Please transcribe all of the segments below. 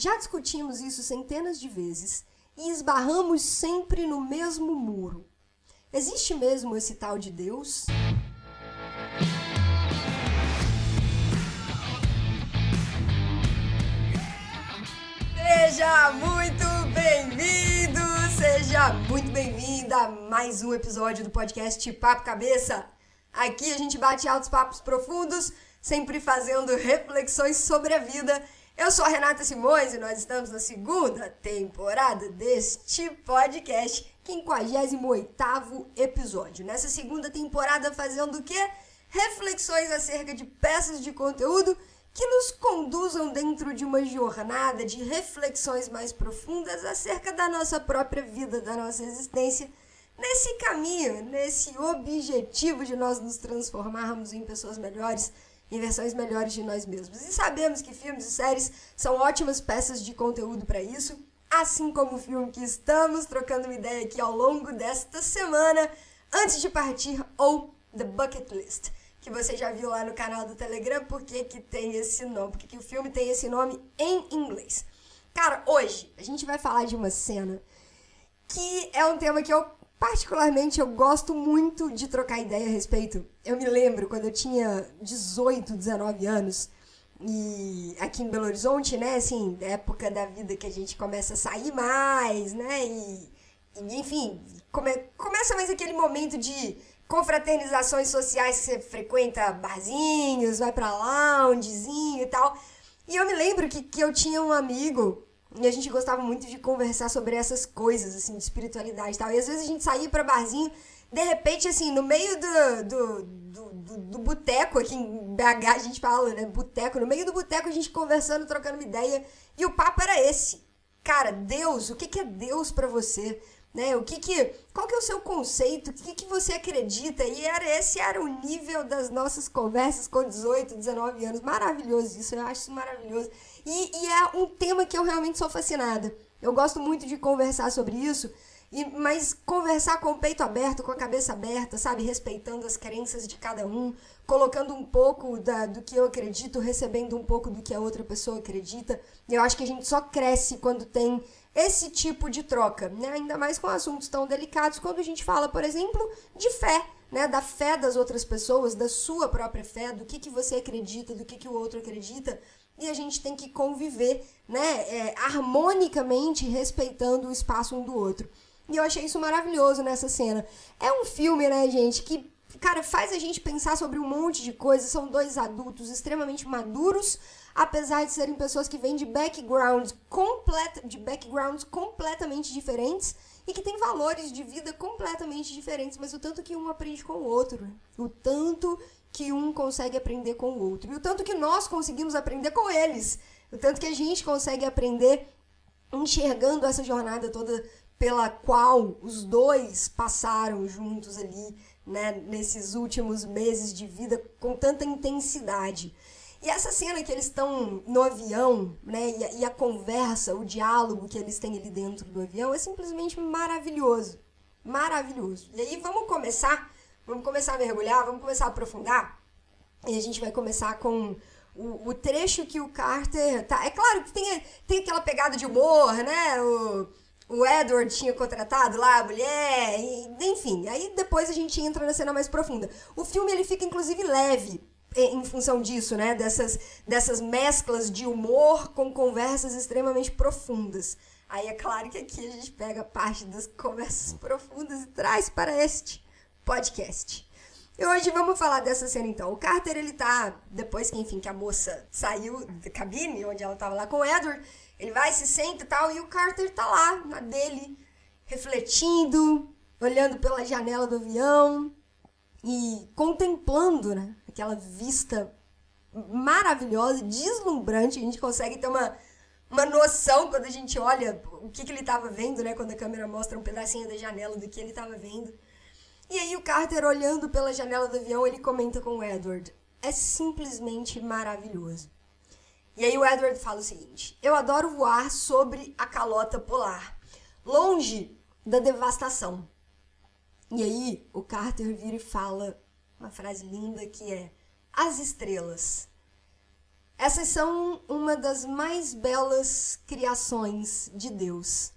Já discutimos isso centenas de vezes e esbarramos sempre no mesmo muro. Existe mesmo esse tal de Deus? Seja muito bem-vindo, seja muito bem-vinda a mais um episódio do podcast Papo Cabeça. Aqui a gente bate altos papos profundos, sempre fazendo reflexões sobre a vida eu sou a Renata Simões e nós estamos na segunda temporada deste podcast, 58 episódio. Nessa segunda temporada fazendo o quê? Reflexões acerca de peças de conteúdo que nos conduzam dentro de uma jornada de reflexões mais profundas acerca da nossa própria vida, da nossa existência, nesse caminho, nesse objetivo de nós nos transformarmos em pessoas melhores em versões melhores de nós mesmos. E sabemos que filmes e séries são ótimas peças de conteúdo para isso, assim como o filme que estamos trocando uma ideia aqui ao longo desta semana, antes de partir, ou The Bucket List, que você já viu lá no canal do Telegram, por que que tem esse nome, porque que o filme tem esse nome em inglês. Cara, hoje a gente vai falar de uma cena que é um tema que eu Particularmente, eu gosto muito de trocar ideia a respeito. Eu me lembro quando eu tinha 18, 19 anos, e aqui em Belo Horizonte, né, assim, época da vida que a gente começa a sair mais, né, e, e enfim, come, começa mais aquele momento de confraternizações sociais que você frequenta barzinhos, vai pra loungezinho e tal. E eu me lembro que, que eu tinha um amigo e a gente gostava muito de conversar sobre essas coisas, assim, de espiritualidade e tal. E às vezes a gente saía pra barzinho, de repente, assim, no meio do, do, do, do, do boteco, aqui em BH a gente fala, né? Boteco, no meio do boteco a gente conversando, trocando uma ideia. E o papo era esse. Cara, Deus, o que, que é Deus para você? Né? O que que, qual que é o seu conceito? O que que você acredita? E era esse era o nível das nossas conversas com 18, 19 anos. Maravilhoso isso, eu acho isso maravilhoso. E, e é um tema que eu realmente sou fascinada. Eu gosto muito de conversar sobre isso, e, mas conversar com o peito aberto, com a cabeça aberta, sabe? Respeitando as crenças de cada um, colocando um pouco da, do que eu acredito, recebendo um pouco do que a outra pessoa acredita. Eu acho que a gente só cresce quando tem esse tipo de troca, né? Ainda mais com assuntos tão delicados, quando a gente fala, por exemplo, de fé, né? Da fé das outras pessoas, da sua própria fé, do que, que você acredita, do que, que o outro acredita e a gente tem que conviver, né, é, harmonicamente, respeitando o espaço um do outro. E eu achei isso maravilhoso nessa cena. É um filme, né, gente, que, cara, faz a gente pensar sobre um monte de coisas. São dois adultos extremamente maduros, apesar de serem pessoas que vêm de backgrounds, complet de backgrounds completamente diferentes e que têm valores de vida completamente diferentes, mas o tanto que um aprende com o outro, o tanto que um consegue aprender com o outro. E o tanto que nós conseguimos aprender com eles. O tanto que a gente consegue aprender enxergando essa jornada toda pela qual os dois passaram juntos ali, né, nesses últimos meses de vida com tanta intensidade. E essa cena que eles estão no avião, né, e a, e a, conversa, o diálogo que eles têm ali dentro do avião é simplesmente maravilhoso. Maravilhoso. E aí vamos começar Vamos começar a mergulhar, vamos começar a aprofundar. E a gente vai começar com o, o trecho que o Carter tá. É claro que tem, tem aquela pegada de humor, né? O, o Edward tinha contratado lá a mulher, e, enfim. Aí depois a gente entra na cena mais profunda. O filme ele fica inclusive leve em função disso, né? Dessas, dessas mesclas de humor com conversas extremamente profundas. Aí é claro que aqui a gente pega parte das conversas profundas e traz para este podcast. E hoje vamos falar dessa cena então. O Carter, ele tá, depois que, enfim, que a moça saiu da cabine, onde ela tava lá com o Edward, ele vai, se senta e tal, e o Carter tá lá, na dele, refletindo, olhando pela janela do avião e contemplando, né, aquela vista maravilhosa, deslumbrante. A gente consegue ter uma, uma noção quando a gente olha o que, que ele estava vendo, né, quando a câmera mostra um pedacinho da janela do que ele estava vendo. E aí o Carter, olhando pela janela do avião, ele comenta com o Edward. É simplesmente maravilhoso. E aí o Edward fala o seguinte: Eu adoro voar sobre a calota polar, longe da devastação. E aí o Carter vira e fala uma frase linda que é: As estrelas. Essas são uma das mais belas criações de Deus.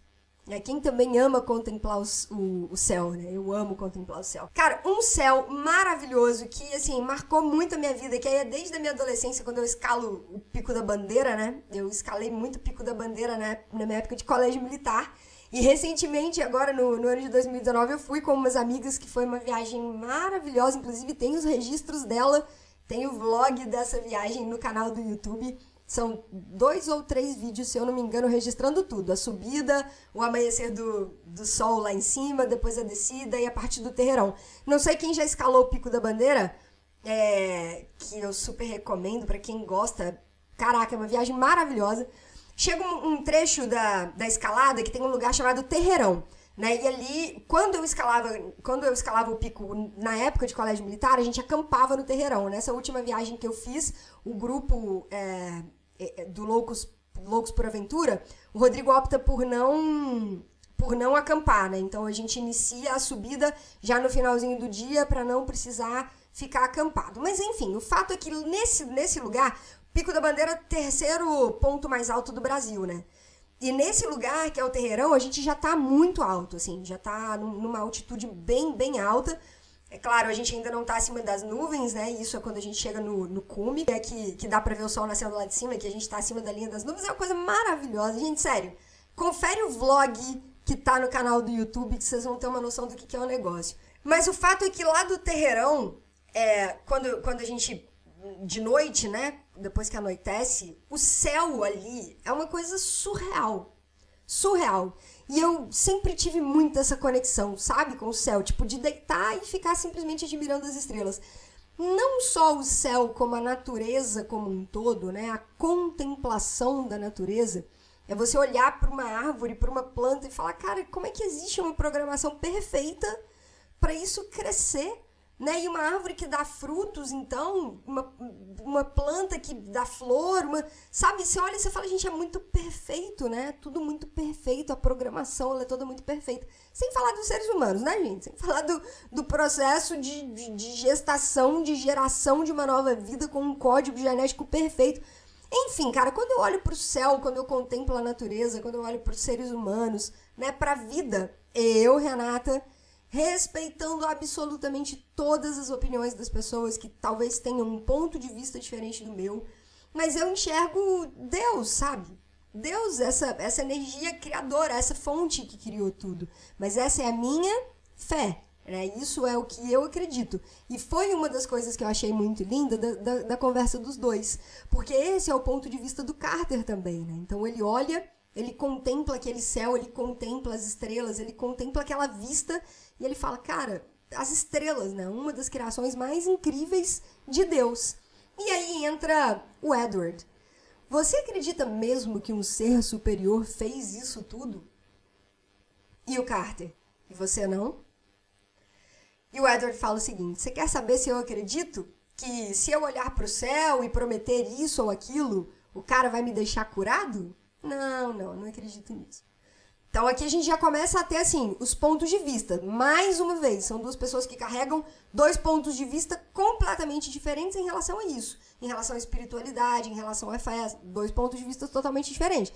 É, quem também ama contemplar o, o, céu, né? Eu amo contemplar o céu. Cara, um céu maravilhoso que, assim, marcou muito a minha vida, que é desde a minha adolescência, quando eu escalo o Pico da Bandeira, né? Eu escalei muito o Pico da Bandeira né? na minha época de colégio militar. E recentemente, agora no, no ano de 2019, eu fui com umas amigas, que foi uma viagem maravilhosa. Inclusive, tem os registros dela tem o vlog dessa viagem no canal do YouTube. São dois ou três vídeos, se eu não me engano, registrando tudo. A subida, o amanhecer do, do sol lá em cima, depois a descida e a parte do terreirão. Não sei quem já escalou o Pico da Bandeira, é, que eu super recomendo para quem gosta. Caraca, é uma viagem maravilhosa. Chega um, um trecho da, da escalada que tem um lugar chamado Terreirão. Né? E ali, quando eu escalava, quando eu escalava o pico na época de colégio militar, a gente acampava no terreirão. Nessa última viagem que eu fiz, o grupo é, é, do Loucos, Loucos por Aventura, o Rodrigo opta por não por não acampar, né? Então a gente inicia a subida já no finalzinho do dia para não precisar ficar acampado. Mas enfim, o fato é que nesse, nesse lugar, Pico da Bandeira, terceiro ponto mais alto do Brasil, né? E nesse lugar, que é o Terreirão, a gente já tá muito alto, assim, já tá numa altitude bem, bem alta. É claro, a gente ainda não tá acima das nuvens, né? Isso é quando a gente chega no, no cume, é que, que dá pra ver o sol nascendo lá de cima, que a gente tá acima da linha das nuvens. É uma coisa maravilhosa. Gente, sério, confere o vlog que tá no canal do YouTube, que vocês vão ter uma noção do que, que é o negócio. Mas o fato é que lá do Terreirão, é, quando, quando a gente de noite, né? Depois que anoitece, o céu ali é uma coisa surreal. Surreal. E eu sempre tive muito essa conexão, sabe, com o céu, tipo de deitar e ficar simplesmente admirando as estrelas. Não só o céu, como a natureza como um todo, né? A contemplação da natureza. É você olhar para uma árvore, para uma planta e falar, cara, como é que existe uma programação perfeita para isso crescer? Né? E uma árvore que dá frutos, então, uma, uma planta que dá flor, uma, sabe? Você olha e você fala, gente, é muito perfeito, né? Tudo muito perfeito, a programação ela é toda muito perfeita. Sem falar dos seres humanos, né, gente? Sem falar do, do processo de, de, de gestação, de geração de uma nova vida com um código genético perfeito. Enfim, cara, quando eu olho para o céu, quando eu contemplo a natureza, quando eu olho para os seres humanos, né, para a vida, eu, Renata, respeitando absolutamente todas as opiniões das pessoas que talvez tenham um ponto de vista diferente do meu, mas eu enxergo Deus, sabe? Deus, essa, essa energia criadora, essa fonte que criou tudo. Mas essa é a minha fé. Né? Isso é o que eu acredito. E foi uma das coisas que eu achei muito linda da, da, da conversa dos dois. Porque esse é o ponto de vista do Carter também. Né? Então ele olha ele contempla aquele céu, ele contempla as estrelas, ele contempla aquela vista e ele fala, cara, as estrelas, né? Uma das criações mais incríveis de Deus. E aí entra o Edward. Você acredita mesmo que um ser superior fez isso tudo? E o Carter? E você não? E o Edward fala o seguinte: Você quer saber se eu acredito que se eu olhar para o céu e prometer isso ou aquilo, o cara vai me deixar curado? Não, não, não acredito nisso. Então aqui a gente já começa a ter assim os pontos de vista. Mais uma vez, são duas pessoas que carregam dois pontos de vista completamente diferentes em relação a isso, em relação à espiritualidade, em relação à fé, dois pontos de vista totalmente diferentes.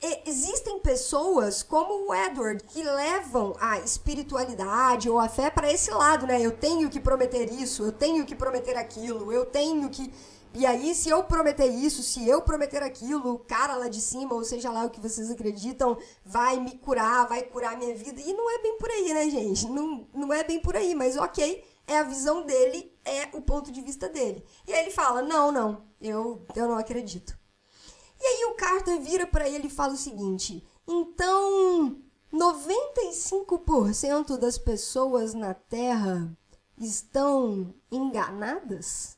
E existem pessoas como o Edward que levam a espiritualidade ou a fé para esse lado, né? Eu tenho que prometer isso, eu tenho que prometer aquilo, eu tenho que e aí, se eu prometer isso, se eu prometer aquilo, o cara lá de cima, ou seja lá o que vocês acreditam, vai me curar, vai curar minha vida. E não é bem por aí, né, gente? Não, não é bem por aí, mas ok, é a visão dele, é o ponto de vista dele. E aí ele fala: não, não, eu, eu não acredito. E aí o Carter vira para ele e fala o seguinte: então, 95% das pessoas na Terra estão enganadas?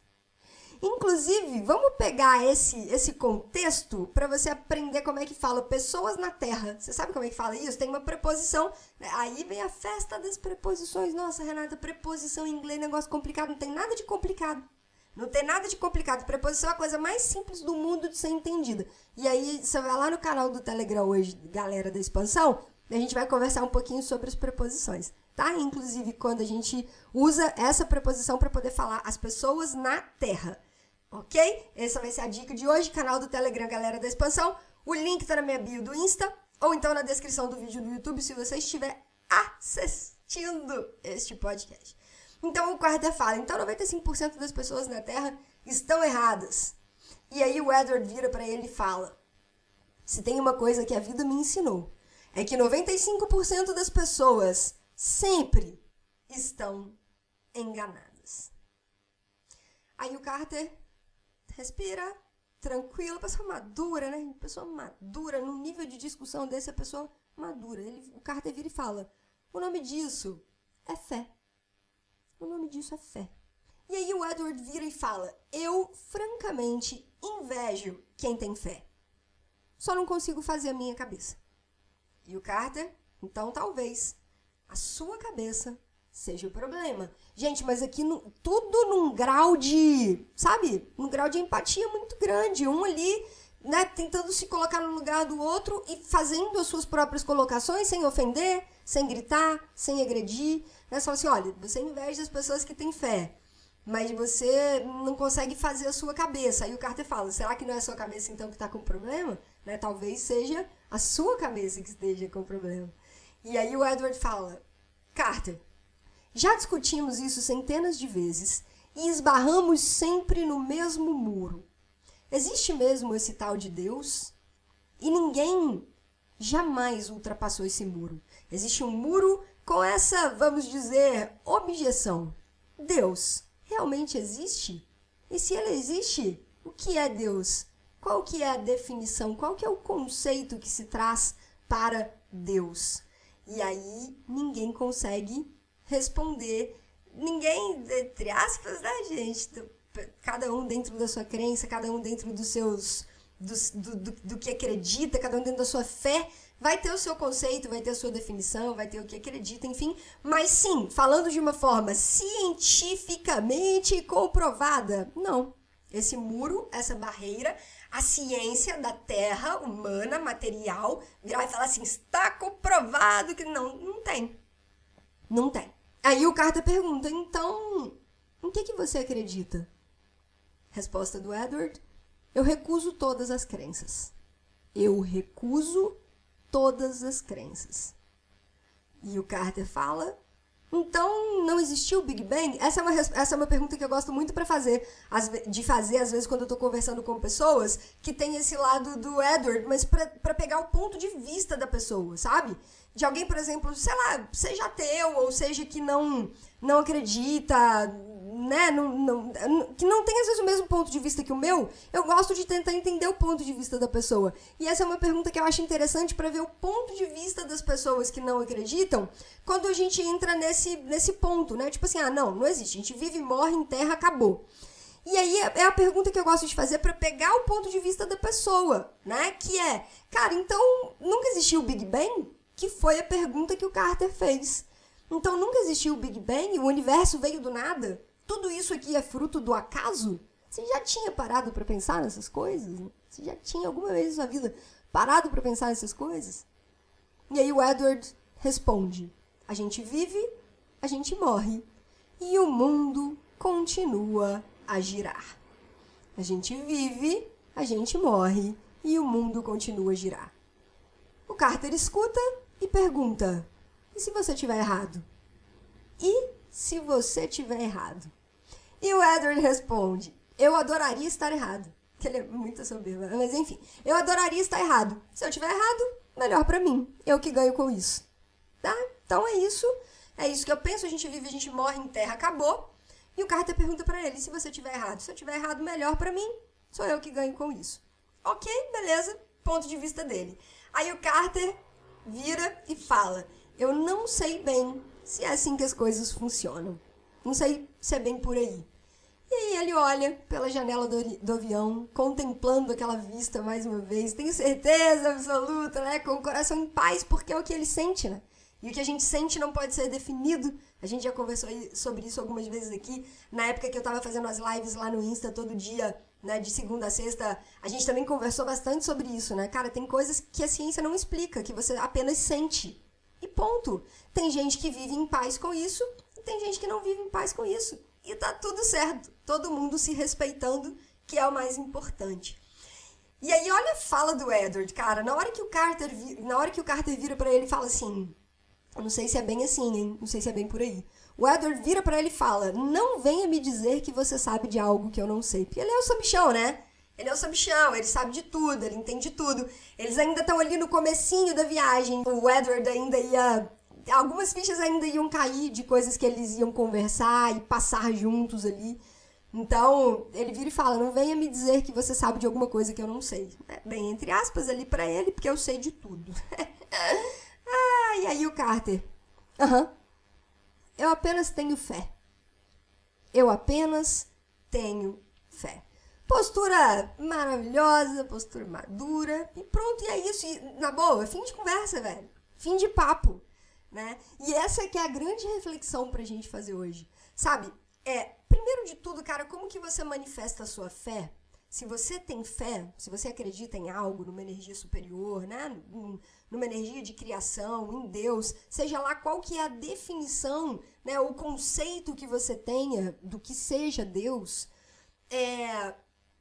Inclusive, vamos pegar esse, esse contexto para você aprender como é que fala pessoas na Terra. Você sabe como é que fala isso? Tem uma preposição. Né? Aí vem a festa das preposições. Nossa, Renata, preposição em inglês é negócio complicado. Não tem nada de complicado. Não tem nada de complicado. Preposição é a coisa mais simples do mundo de ser entendida. E aí, você vai lá no canal do Telegram hoje, galera da expansão, a gente vai conversar um pouquinho sobre as preposições. Tá? Inclusive, quando a gente usa essa preposição para poder falar as pessoas na Terra. Ok? Essa vai ser a dica de hoje, canal do Telegram Galera da Expansão. O link tá na minha bio do Insta ou então na descrição do vídeo do YouTube se você estiver assistindo este podcast. Então o quarto fala, então 95% das pessoas na Terra estão erradas. E aí o Edward vira para ele e fala: Se tem uma coisa que a vida me ensinou, é que 95% das pessoas sempre estão enganadas. Aí o Carter respira, tranquilo, pessoa madura, né? Pessoa madura, no nível de discussão desse, a pessoa madura. Ele, o Carter vira e fala: o nome disso é fé. O nome disso é fé. E aí o Edward vira e fala: Eu, francamente, invejo quem tem fé. Só não consigo fazer a minha cabeça. E o Carter, então talvez a sua cabeça seja o problema. Gente, mas aqui no, tudo num grau de, sabe? Num grau de empatia muito grande. Um ali, né, tentando se colocar no lugar do outro e fazendo as suas próprias colocações sem ofender, sem gritar, sem agredir. Né? Só assim, olha, você inveja as pessoas que têm fé mas você não consegue fazer a sua cabeça. Aí o Carter fala: será que não é a sua cabeça então que está com problema? Né? Talvez seja a sua cabeça que esteja com problema. E aí o Edward fala: Carter, já discutimos isso centenas de vezes e esbarramos sempre no mesmo muro. Existe mesmo esse tal de Deus? E ninguém jamais ultrapassou esse muro. Existe um muro com essa, vamos dizer, objeção. Deus realmente existe? E se ele existe, o que é Deus? Qual que é a definição? Qual que é o conceito que se traz para Deus? E aí ninguém consegue responder. Ninguém, entre aspas, né, gente? Cada um dentro da sua crença, cada um dentro dos seus. Do, do, do, do que acredita, cada um dentro da sua fé, vai ter o seu conceito, vai ter a sua definição, vai ter o que acredita, enfim. Mas sim, falando de uma forma cientificamente comprovada, não. Esse muro, essa barreira, a ciência da terra humana, material, virar e falar assim: está comprovado que não, não tem. Não tem. Aí o Carter pergunta: então, em que, que você acredita? Resposta do Edward: eu recuso todas as crenças. Eu recuso todas as crenças. E o Carter fala então, não existiu o Big Bang? Essa é uma, essa é uma pergunta que eu gosto muito para fazer, de fazer, às vezes, quando eu tô conversando com pessoas que tem esse lado do Edward, mas para pegar o ponto de vista da pessoa, sabe? De alguém, por exemplo, sei lá, seja ateu, ou seja que não, não acredita, né, não, não, que não tem às vezes o mesmo ponto de vista que o meu, eu gosto de tentar entender o ponto de vista da pessoa. E essa é uma pergunta que eu acho interessante para ver o ponto de vista das pessoas que não acreditam quando a gente entra nesse, nesse ponto, né? Tipo assim, ah, não, não existe. A gente vive, morre em terra, acabou. E aí é, é a pergunta que eu gosto de fazer para pegar o ponto de vista da pessoa, né? Que é, cara, então nunca existiu o Big Bang? Que foi a pergunta que o Carter fez. Então nunca existiu o Big Bang? O universo veio do nada? Tudo isso aqui é fruto do acaso? Você já tinha parado para pensar nessas coisas? Você já tinha alguma vez na sua vida parado para pensar nessas coisas? E aí o Edward responde: A gente vive, a gente morre, e o mundo continua a girar. A gente vive, a gente morre, e o mundo continua a girar. O Carter escuta e pergunta: E se você tiver errado? E se você tiver errado? E o Edward responde: Eu adoraria estar errado. Que ele é muito soberbo, mas enfim, eu adoraria estar errado. Se eu tiver errado, melhor para mim. Eu que ganho com isso. Tá? Então é isso. É isso que eu penso. A gente vive, a gente morre em terra, acabou. E o Carter pergunta para ele: se você tiver errado, se eu tiver errado, melhor para mim. Sou eu que ganho com isso. Ok, beleza. Ponto de vista dele. Aí o Carter vira e fala: Eu não sei bem se é assim que as coisas funcionam. Não sei se é bem por aí. E aí ele olha pela janela do, do, avião, contemplando aquela vista mais uma vez. Tenho certeza absoluta, né? Com o coração em paz, porque é o que ele sente, né? E o que a gente sente não pode ser definido. A gente já conversou sobre isso algumas vezes aqui. Na época que eu tava fazendo as lives lá no Insta todo dia, né? De segunda a sexta, a gente também conversou bastante sobre isso, né? Cara, tem coisas que a ciência não explica, que você apenas sente. E ponto. Tem gente que vive em paz com isso tem gente que não vive em paz com isso. E tá tudo certo. Todo mundo se respeitando que é o mais importante. E aí olha a fala do Edward, cara, na hora que o Carter, na hora que o Carter vira para ele e fala assim, eu não sei se é bem assim, hein? Não sei se é bem por aí. O Edward vira para ele e fala: "Não venha me dizer que você sabe de algo que eu não sei". Porque ele é o sabichão, né? Ele é o sabichão, ele sabe de tudo, ele entende tudo. Eles ainda estão ali no comecinho da viagem. O Edward ainda ia algumas fichas ainda iam cair de coisas que eles iam conversar e passar juntos ali. Então, ele vira e fala: Não venha me dizer que você sabe de alguma coisa que eu não sei. É, bem, entre aspas, ali para ele, porque eu sei de tudo. ah, e aí o Carter: Aham. Eu apenas tenho fé. Eu apenas tenho fé. Postura maravilhosa, postura madura. E pronto, e é isso. E, na boa, fim de conversa, velho. Fim de papo né? E essa que é a grande reflexão pra gente fazer hoje. Sabe? É, primeiro de tudo, cara, como que você manifesta a sua fé? Se você tem fé, se você acredita em algo, numa energia superior, né? numa energia de criação, em Deus, seja lá qual que é a definição, né? o conceito que você tenha do que seja Deus, é,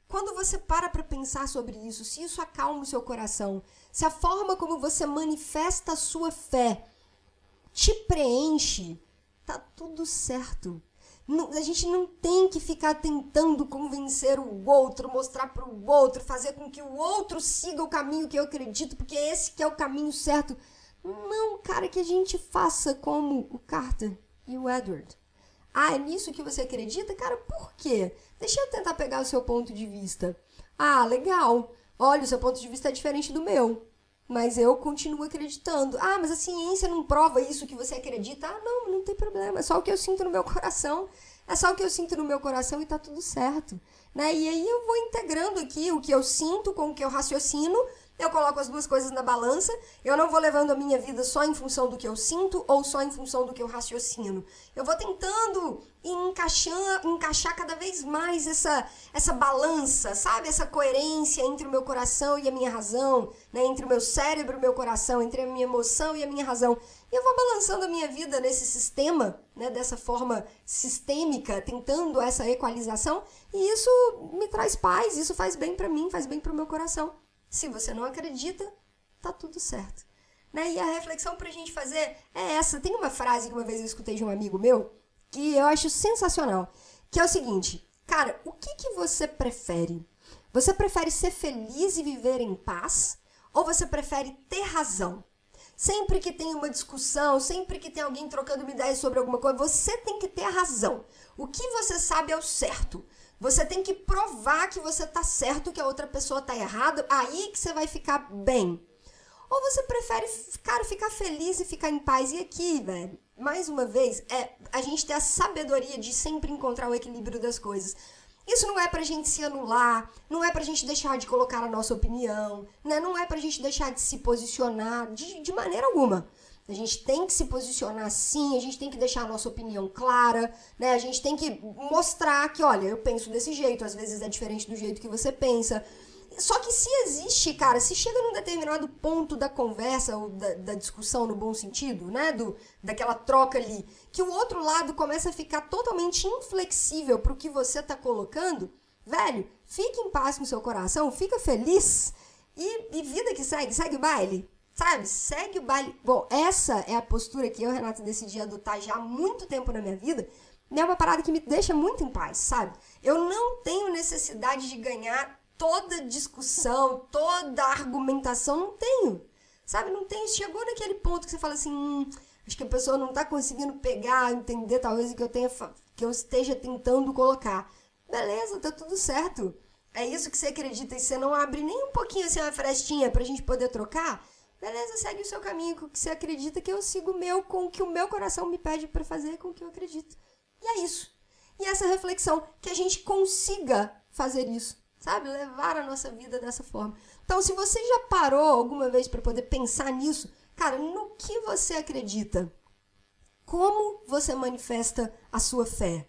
quando você para para pensar sobre isso, se isso acalma o seu coração, se a forma como você manifesta a sua fé te preenche, tá tudo certo. A gente não tem que ficar tentando convencer o outro, mostrar para o outro, fazer com que o outro siga o caminho que eu acredito, porque esse que é o caminho certo. Não, cara, que a gente faça como o Carter e o Edward. Ah, é nisso que você acredita? Cara, por quê? Deixa eu tentar pegar o seu ponto de vista. Ah, legal. Olha, o seu ponto de vista é diferente do meu. Mas eu continuo acreditando. Ah, mas a ciência não prova isso que você acredita. Ah, não, não tem problema. É só o que eu sinto no meu coração. É só o que eu sinto no meu coração e tá tudo certo. Né? E aí eu vou integrando aqui o que eu sinto com o que eu raciocino eu coloco as duas coisas na balança, eu não vou levando a minha vida só em função do que eu sinto ou só em função do que eu raciocino. Eu vou tentando encaixar, encaixar cada vez mais essa, essa balança, sabe? Essa coerência entre o meu coração e a minha razão, né? entre o meu cérebro e o meu coração, entre a minha emoção e a minha razão. E eu vou balançando a minha vida nesse sistema, né? dessa forma sistêmica, tentando essa equalização, e isso me traz paz, isso faz bem para mim, faz bem para o meu coração. Se você não acredita, tá tudo certo. Né? E a reflexão pra gente fazer é essa. Tem uma frase que uma vez eu escutei de um amigo meu que eu acho sensacional, que é o seguinte: cara, o que, que você prefere? Você prefere ser feliz e viver em paz? Ou você prefere ter razão? Sempre que tem uma discussão, sempre que tem alguém trocando uma ideia sobre alguma coisa, você tem que ter a razão. O que você sabe é o certo. Você tem que provar que você tá certo, que a outra pessoa tá errada, aí que você vai ficar bem. Ou você prefere, cara, ficar feliz e ficar em paz? E aqui, velho, mais uma vez, é a gente ter a sabedoria de sempre encontrar o equilíbrio das coisas. Isso não é pra gente se anular, não é pra gente deixar de colocar a nossa opinião, né? não é pra gente deixar de se posicionar de, de maneira alguma. A gente tem que se posicionar sim, a gente tem que deixar a nossa opinião clara, né? A gente tem que mostrar que, olha, eu penso desse jeito, às vezes é diferente do jeito que você pensa. Só que se existe, cara, se chega num determinado ponto da conversa ou da, da, discussão no bom sentido, né? Do, daquela troca ali, que o outro lado começa a ficar totalmente inflexível pro que você tá colocando, velho, fique em paz com seu coração, fica feliz e, e vida que segue, segue o baile. Sabe? Segue o baile. Bom, essa é a postura que eu, Renata, decidi adotar já há muito tempo na minha vida. É uma parada que me deixa muito em paz, sabe? Eu não tenho necessidade de ganhar toda discussão, toda argumentação. Não tenho. Sabe? Não tenho. Chegou naquele ponto que você fala assim. Hum, acho que a pessoa não tá conseguindo pegar, entender talvez o que eu tenha que eu esteja tentando colocar. Beleza, tá tudo certo. É isso que você acredita e você não abre nem um pouquinho assim uma frestinha pra gente poder trocar? Beleza, segue o seu caminho com o que você acredita, que eu sigo o meu com o que o meu coração me pede para fazer, com o que eu acredito. E é isso. E essa reflexão, que a gente consiga fazer isso, sabe? Levar a nossa vida dessa forma. Então, se você já parou alguma vez para poder pensar nisso, cara, no que você acredita? Como você manifesta a sua fé?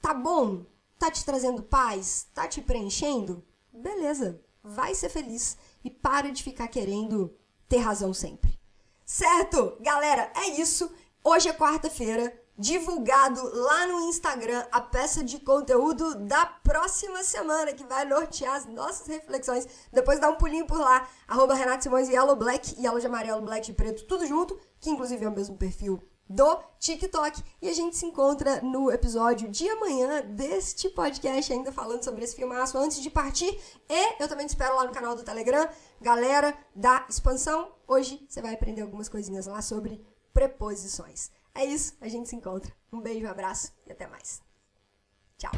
Tá bom? Tá te trazendo paz? Tá te preenchendo? Beleza, vai ser feliz e para de ficar querendo ter razão sempre. Certo? Galera, é isso. Hoje é quarta-feira, divulgado lá no Instagram a peça de conteúdo da próxima semana, que vai nortear as nossas reflexões. Depois dá um pulinho por lá, arroba Renato Simões Yellow Black, Yellow de amarelo, Black de preto, tudo junto, que inclusive é o mesmo perfil do TikTok. E a gente se encontra no episódio de amanhã deste podcast, ainda falando sobre esse filmaço antes de partir. E eu também te espero lá no canal do Telegram. Galera da expansão, hoje você vai aprender algumas coisinhas lá sobre preposições. É isso, a gente se encontra. Um beijo, um abraço e até mais. Tchau.